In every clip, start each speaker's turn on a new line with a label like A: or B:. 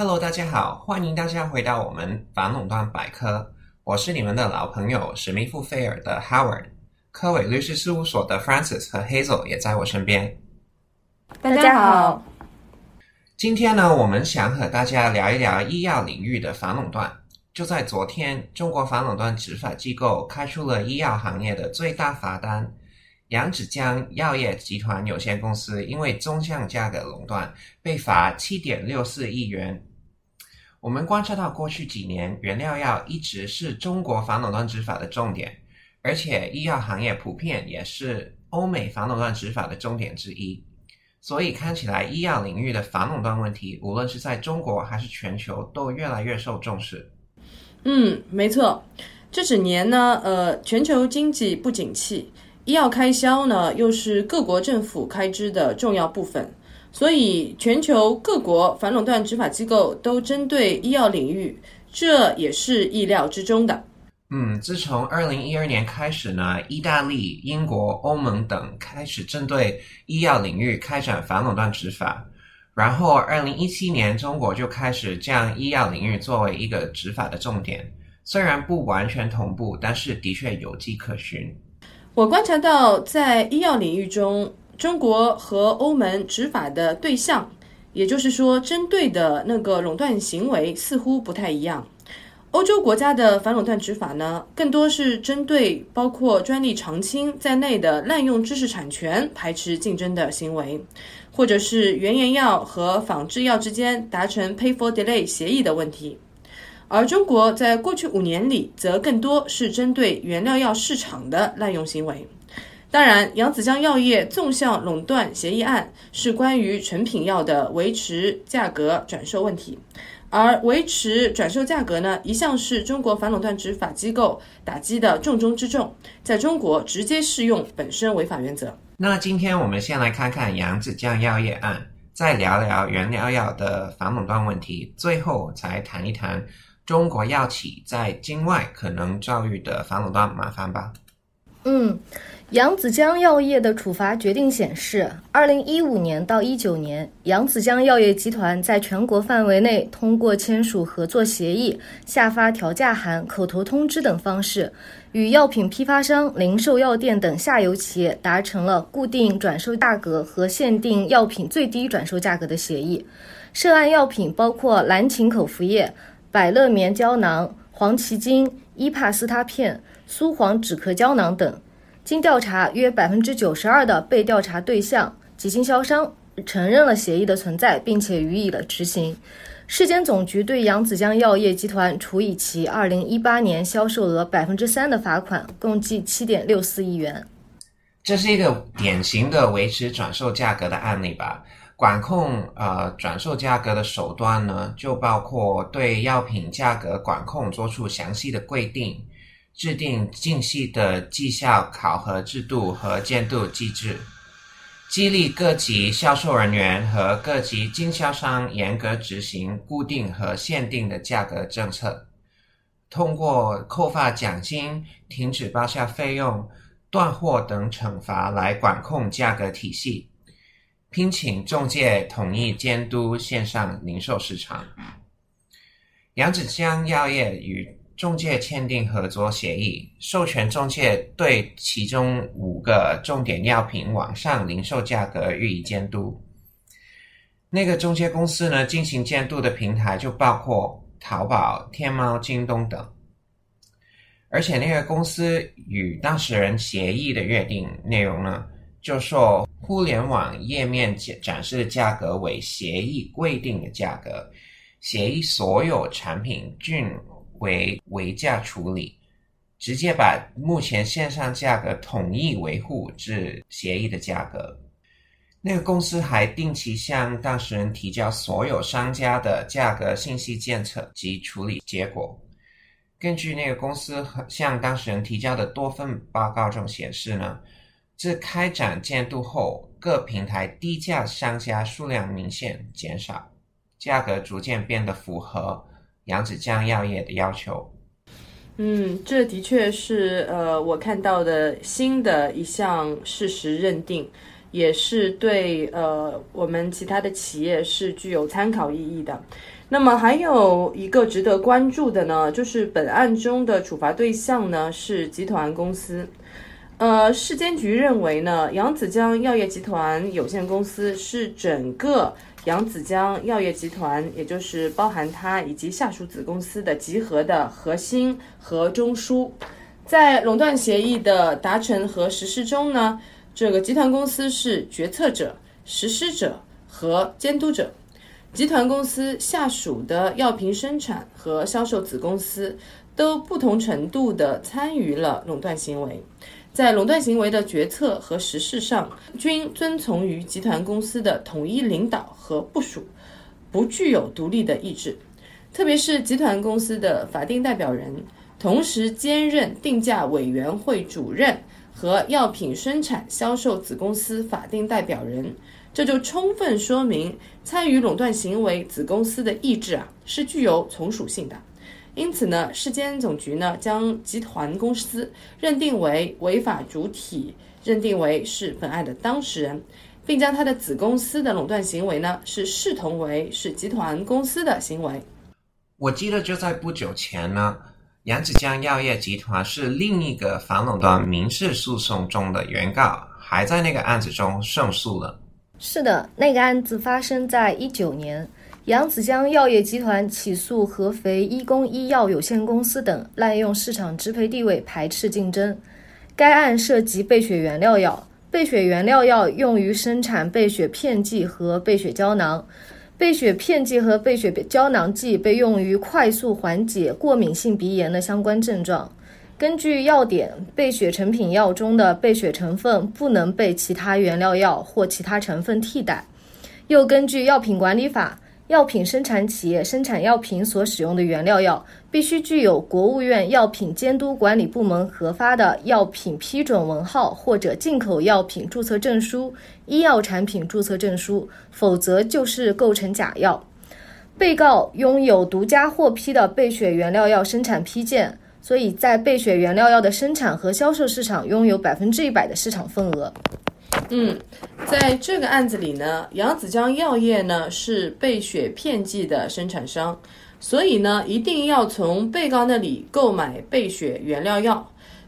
A: Hello，大家好，欢迎大家回到我们反垄断百科。我是你们的老朋友史密夫菲尔的 Howard，科伟律师事务所的 Francis 和 Hazel 也在我身边。
B: 大家好，
A: 今天呢，我们想和大家聊一聊医药领域的反垄断。就在昨天，中国反垄断执法机构开出了医药行业的最大罚单。扬子江药业集团有限公司因为中向价格垄断被罚七点六四亿元。我们观察到过去几年，原料药一直是中国反垄断执法的重点，而且医药行业普遍也是欧美反垄断执法的重点之一。所以看起来，医药领域的反垄断问题，无论是在中国还是全球，都越来越受重视。
B: 嗯，没错，这几年呢，呃，全球经济不景气。医药开销呢，又是各国政府开支的重要部分，所以全球各国反垄断执法机构都针对医药领域，这也是意料之中的。
A: 嗯，自从二零一二年开始呢，意大利、英国、欧盟等开始针对医药领域开展反垄断执法，然后二零一七年中国就开始将医药领域作为一个执法的重点，虽然不完全同步，但是的确有迹可循。
B: 我观察到，在医药领域中，中国和欧盟执法的对象，也就是说，针对的那个垄断行为似乎不太一样。欧洲国家的反垄断执法呢，更多是针对包括专利长青在内的滥用知识产权、排斥竞争的行为，或者是原研药和仿制药之间达成 pay for delay 协议的问题。而中国在过去五年里，则更多是针对原料药市场的滥用行为。当然，扬子江药业纵向垄断协议案是关于成品药的维持价格转售问题，而维持转售价格呢，一向是中国反垄断执法机构打击的重中之重，在中国直接适用本身违法原则。
A: 那今天我们先来看看扬子江药业案，再聊聊原料药的反垄断问题，最后才谈一谈。中国药企在境外可能遭遇的反垄断麻烦吧？
C: 嗯，扬子江药业的处罚决定显示，二零一五年到一九年，扬子江药业集团在全国范围内通过签署合作协议、下发调价函、口头通知等方式，与药品批发商、零售药店等下游企业达成了固定转售价格和限定药品最低转售价格的协议。涉案药品包括蓝芩口服液。百乐棉胶囊、黄芪精、伊帕司他片、苏黄止咳胶囊等，经调查，约百分之九十二的被调查对象及经销商承认了协议的存在，并且予以了执行。市监总局对扬子江药业集团处以其二零一八年销售额百分之三的罚款，共计七点六四亿元。
A: 这是一个典型的维持转售价格的案例吧？管控呃转售价格的手段呢，就包括对药品价格管控做出详细的规定，制定精细的绩效考核制度和监督机制，激励各级销售人员和各级经销商严格执行固定和限定的价格政策，通过扣发奖金、停止报销费用、断货等惩罚来管控价格体系。聘请中介统一监督线上零售市场。扬子江药业与中介签订合作协议，授权中介对其中五个重点药品网上零售价格予以监督。那个中介公司呢，进行监督的平台就包括淘宝、天猫、京东等。而且那个公司与当事人协议的约定内容呢？就说互联网页面展示的价格为协议规定的价格，协议所有产品均为为价处理，直接把目前线上价格统一维护至协议的价格。那个公司还定期向当事人提交所有商家的价格信息监测及处理结果。根据那个公司向当事人提交的多份报告中显示呢。自开展监督后，各平台低价商家数量明显减少，价格逐渐变得符合扬子江药业的要求。
B: 嗯，这的确是呃我看到的新的一项事实认定，也是对呃我们其他的企业是具有参考意义的。那么还有一个值得关注的呢，就是本案中的处罚对象呢是集团公司。呃，市监局认为呢，扬子江药业集团有限公司是整个扬子江药业集团，也就是包含它以及下属子公司的集合的核心和中枢。在垄断协议的达成和实施中呢，这个集团公司是决策者、实施者和监督者。集团公司下属的药品生产和销售子公司都不同程度地参与了垄断行为，在垄断行为的决策和实施上，均遵从于集团公司的统一领导和部署，不具有独立的意志。特别是集团公司的法定代表人，同时兼任定价委员会主任和药品生产销售子公司法定代表人。这就充分说明参与垄断行为子公司的意志啊是具有从属性的，因此呢，市监总局呢将集团公司认定为违法主体，认定为是本案的当事人，并将他的子公司的垄断行为呢是视同为是集团公司的行为。
A: 我记得就在不久前呢，扬子江药业集团是另一个反垄断民事诉讼中的原告，还在那个案子中胜诉了。
C: 是的，那个案子发生在一九年，扬子江药业集团起诉合肥医工医药有限公司等滥用市场支配地位、排斥竞争。该案涉及备血原料药，备血原料药用于生产备血片剂和备血胶囊，备血片剂和备血胶囊剂被用于快速缓解过敏性鼻炎的相关症状。根据药点，备血成品药中的备血成分不能被其他原料药或其他成分替代。又根据药品管理法，药品生产企业生产药品所使用的原料药必须具有国务院药品监督管理部门核发的药品批准文号或者进口药品注册证书、医药产品注册证书，否则就是构成假药。被告拥有独家获批的备血原料药生产批件。所以在备血原料药的生产和销售市场拥有百分之一百的市场份额。
B: 嗯，在这个案子里呢，扬子江药业呢是备血片剂的生产商，所以呢一定要从被告那里购买备血原料药。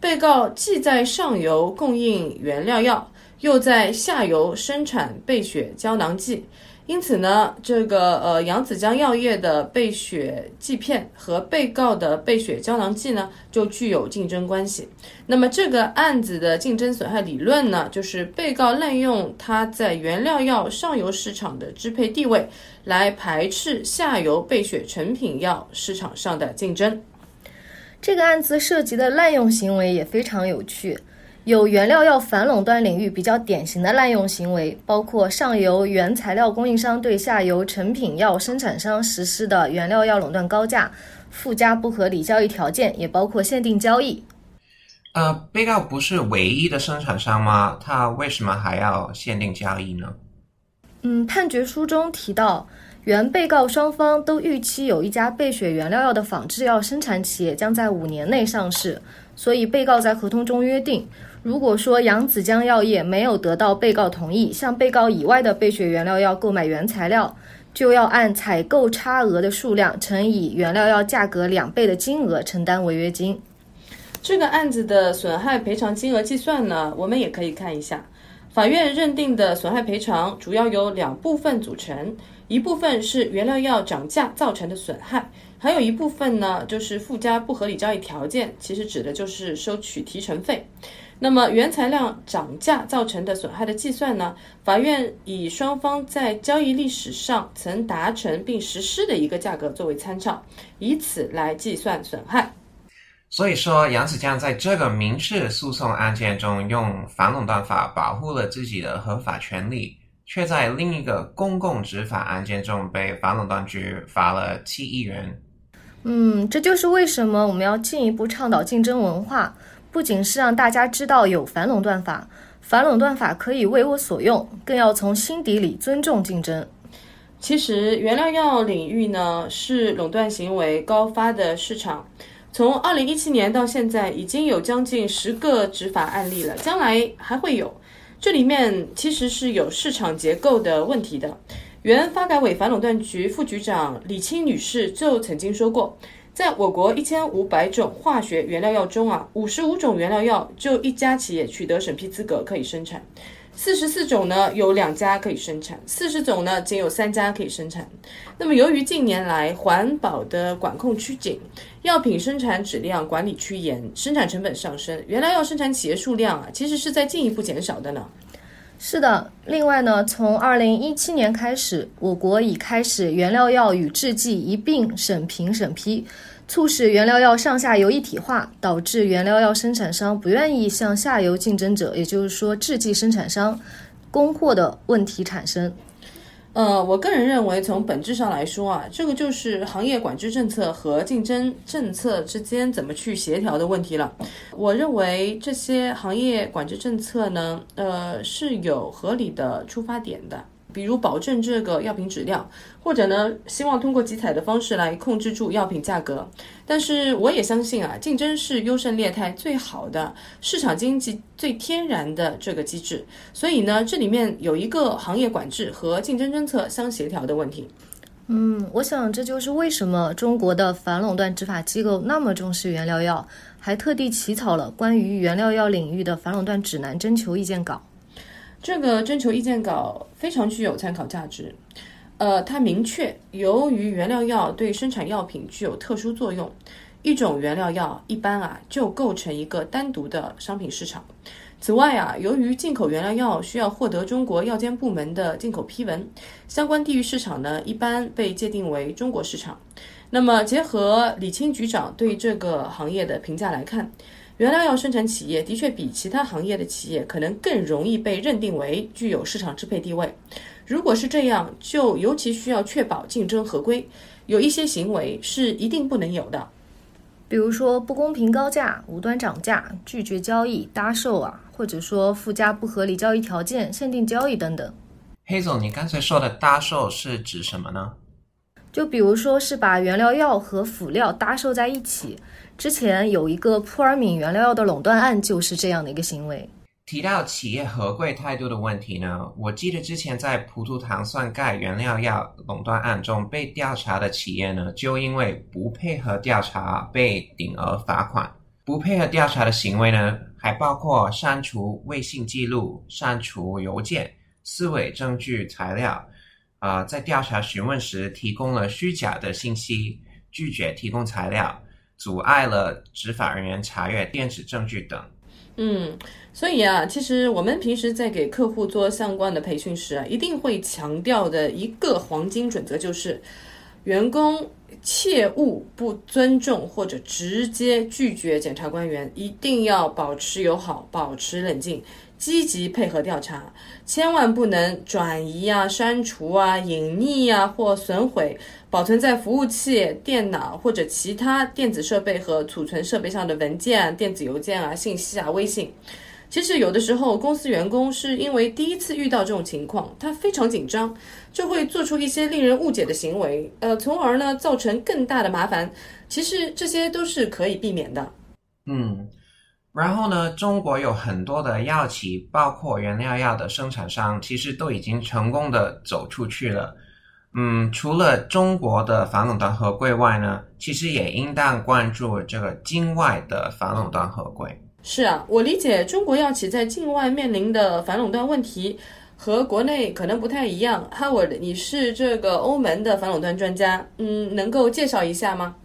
B: 被告既在上游供应原料药，又在下游生产备血胶囊剂。因此呢，这个呃扬子江药业的备血剂片和被告的备血胶囊剂呢，就具有竞争关系。那么这个案子的竞争损害理论呢，就是被告滥用他在原料药上游市场的支配地位，来排斥下游备血成品药市场上的竞争。
C: 这个案子涉及的滥用行为也非常有趣。有原料药反垄断领域比较典型的滥用行为，包括上游原材料供应商对下游成品药生产商实施的原料药垄断高价、附加不合理交易条件，也包括限定交易。
A: 呃，被告不是唯一的生产商吗？他为什么还要限定交易呢？
C: 嗯，判决书中提到，原被告双方都预期有一家备选原料药的仿制药生产企业将在五年内上市，所以被告在合同中约定。如果说扬子江药业没有得到被告同意，向被告以外的备选原料药购买原材料，就要按采购差额的数量乘以原料药价格两倍的金额承担违约金。
B: 这个案子的损害赔偿金额计算呢，我们也可以看一下。法院认定的损害赔偿主要由两部分组成，一部分是原料药涨价造成的损害，还有一部分呢就是附加不合理交易条件，其实指的就是收取提成费。那么原材料涨价造成的损害的计算呢？法院以双方在交易历史上曾达成并实施的一个价格作为参照，以此来计算损害。
A: 所以说，杨子江在这个民事诉讼案件中用反垄断法保护了自己的合法权利，却在另一个公共执法案件中被反垄断局罚了七亿元。
C: 嗯，这就是为什么我们要进一步倡导竞争文化。不仅是让大家知道有反垄断法，反垄断法可以为我所用，更要从心底里尊重竞争。
B: 其实，原料药领域呢是垄断行为高发的市场，从二零一七年到现在，已经有将近十个执法案例了，将来还会有。这里面其实是有市场结构的问题的。原发改委反垄断局副局长李青女士就曾经说过，在我国一千五百种化学原料药中啊，五十五种原料药就一家企业取得审批资格可以生产，四十四种呢有两家可以生产，四十种呢仅有三家可以生产。那么由于近年来环保的管控趋紧，药品生产质量管理趋严，生产成本上升，原料药生产企业数量啊其实是在进一步减少的呢。
C: 是的，另外呢，从二零一七年开始，我国已开始原料药与制剂一并审评审批，促使原料药上下游一体化，导致原料药生产商不愿意向下游竞争者，也就是说制剂生产商供货的问题产生。
B: 呃，我个人认为，从本质上来说啊，这个就是行业管制政策和竞争政策之间怎么去协调的问题了。我认为这些行业管制政策呢，呃，是有合理的出发点的。比如保证这个药品质量，或者呢，希望通过集采的方式来控制住药品价格。但是我也相信啊，竞争是优胜劣汰最好的市场经济最天然的这个机制。所以呢，这里面有一个行业管制和竞争政策相协调的问题。
C: 嗯，我想这就是为什么中国的反垄断执法机构那么重视原料药，还特地起草了关于原料药领域的反垄断指南征求意见稿。
B: 这个征求意见稿非常具有参考价值，呃，它明确，由于原料药对生产药品具有特殊作用，一种原料药一般啊就构成一个单独的商品市场。此外啊，由于进口原料药需要获得中国药监部门的进口批文，相关地域市场呢一般被界定为中国市场。那么，结合李清局长对这个行业的评价来看。原料药生产企业的确比其他行业的企业可能更容易被认定为具有市场支配地位。如果是这样，就尤其需要确保竞争合规。有一些行为是一定不能有的，
C: 比如说不公平高价、无端涨价、拒绝交易、搭售啊，或者说附加不合理交易条件、限定交易等等。
A: 黑总，你刚才说的搭售是指什么呢？
C: 就比如说是把原料药和辅料搭售在一起。之前有一个扑尔敏原料药的垄断案，就是这样的一个行为。
A: 提到企业合规态度的问题呢，我记得之前在葡萄糖酸钙原料药垄断案中被调查的企业呢，就因为不配合调查被顶额罚款。不配合调查的行为呢，还包括删除微信记录、删除邮件、撕伪证据材料，啊，在调查询问时提供了虚假的信息，拒绝提供材料。阻碍了执法人员查阅电子证据等。
B: 嗯，所以啊，其实我们平时在给客户做相关的培训时啊，一定会强调的一个黄金准则就是，员工切勿不尊重或者直接拒绝检察官员，一定要保持友好，保持冷静。积极配合调查，千万不能转移啊、删除啊、隐匿啊或损毁保存在服务器、电脑或者其他电子设备和储存设备上的文件、电子邮件啊、信息啊、微信。其实有的时候，公司员工是因为第一次遇到这种情况，他非常紧张，就会做出一些令人误解的行为，呃，从而呢造成更大的麻烦。其实这些都是可以避免的。
A: 嗯。然后呢，中国有很多的药企，包括原料药的生产商，其实都已经成功的走出去了。嗯，除了中国的反垄断合规外呢，其实也应当关注这个境外的反垄断合规。
B: 是啊，我理解中国药企在境外面临的反垄断问题和国内可能不太一样。Howard，你是这个欧盟的反垄断专家，嗯，能够介绍一下吗？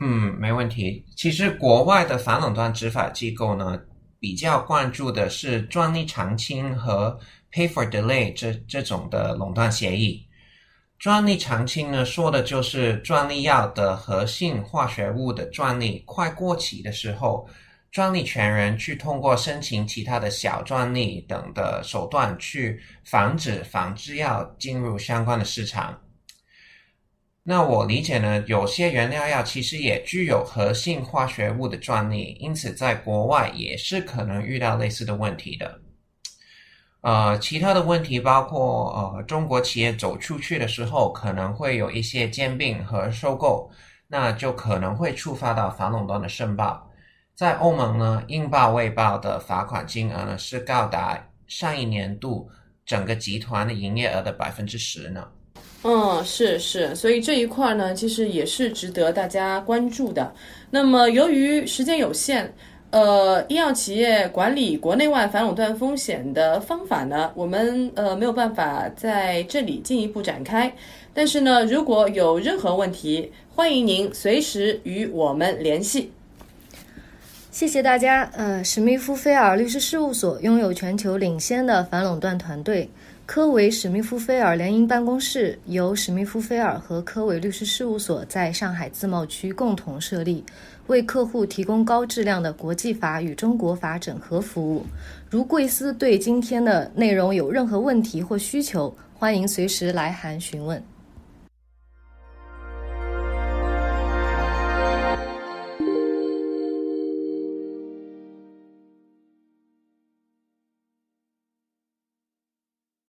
A: 嗯，没问题。其实国外的反垄断执法机构呢，比较关注的是专利长青和 pay for delay 这这种的垄断协议。专利长青呢，说的就是专利药的核心化学物的专利快过期的时候，专利权人去通过申请其他的小专利等的手段去防止仿制药进入相关的市场。那我理解呢，有些原料药其实也具有核心化学物的专利，因此在国外也是可能遇到类似的问题的。呃，其他的问题包括呃，中国企业走出去的时候，可能会有一些兼并和收购，那就可能会触发到反垄断的申报。在欧盟呢，应报未报的罚款金额呢是高达上一年度整个集团的营业额的百分之十呢。
B: 嗯，是是，所以这一块呢，其实也是值得大家关注的。那么，由于时间有限，呃，医药企业管理国内外反垄断风险的方法呢，我们呃没有办法在这里进一步展开。但是呢，如果有任何问题，欢迎您随时与我们联系。
C: 谢谢大家。呃，史密夫菲尔律师事务所拥有全球领先的反垄断团队。科维史密夫菲尔联营办公室由史密夫菲尔和科维律师事务所在上海自贸区共同设立，为客户提供高质量的国际法与中国法整合服务。如贵司对今天的内容有任何问题或需求，欢迎随时来函询问。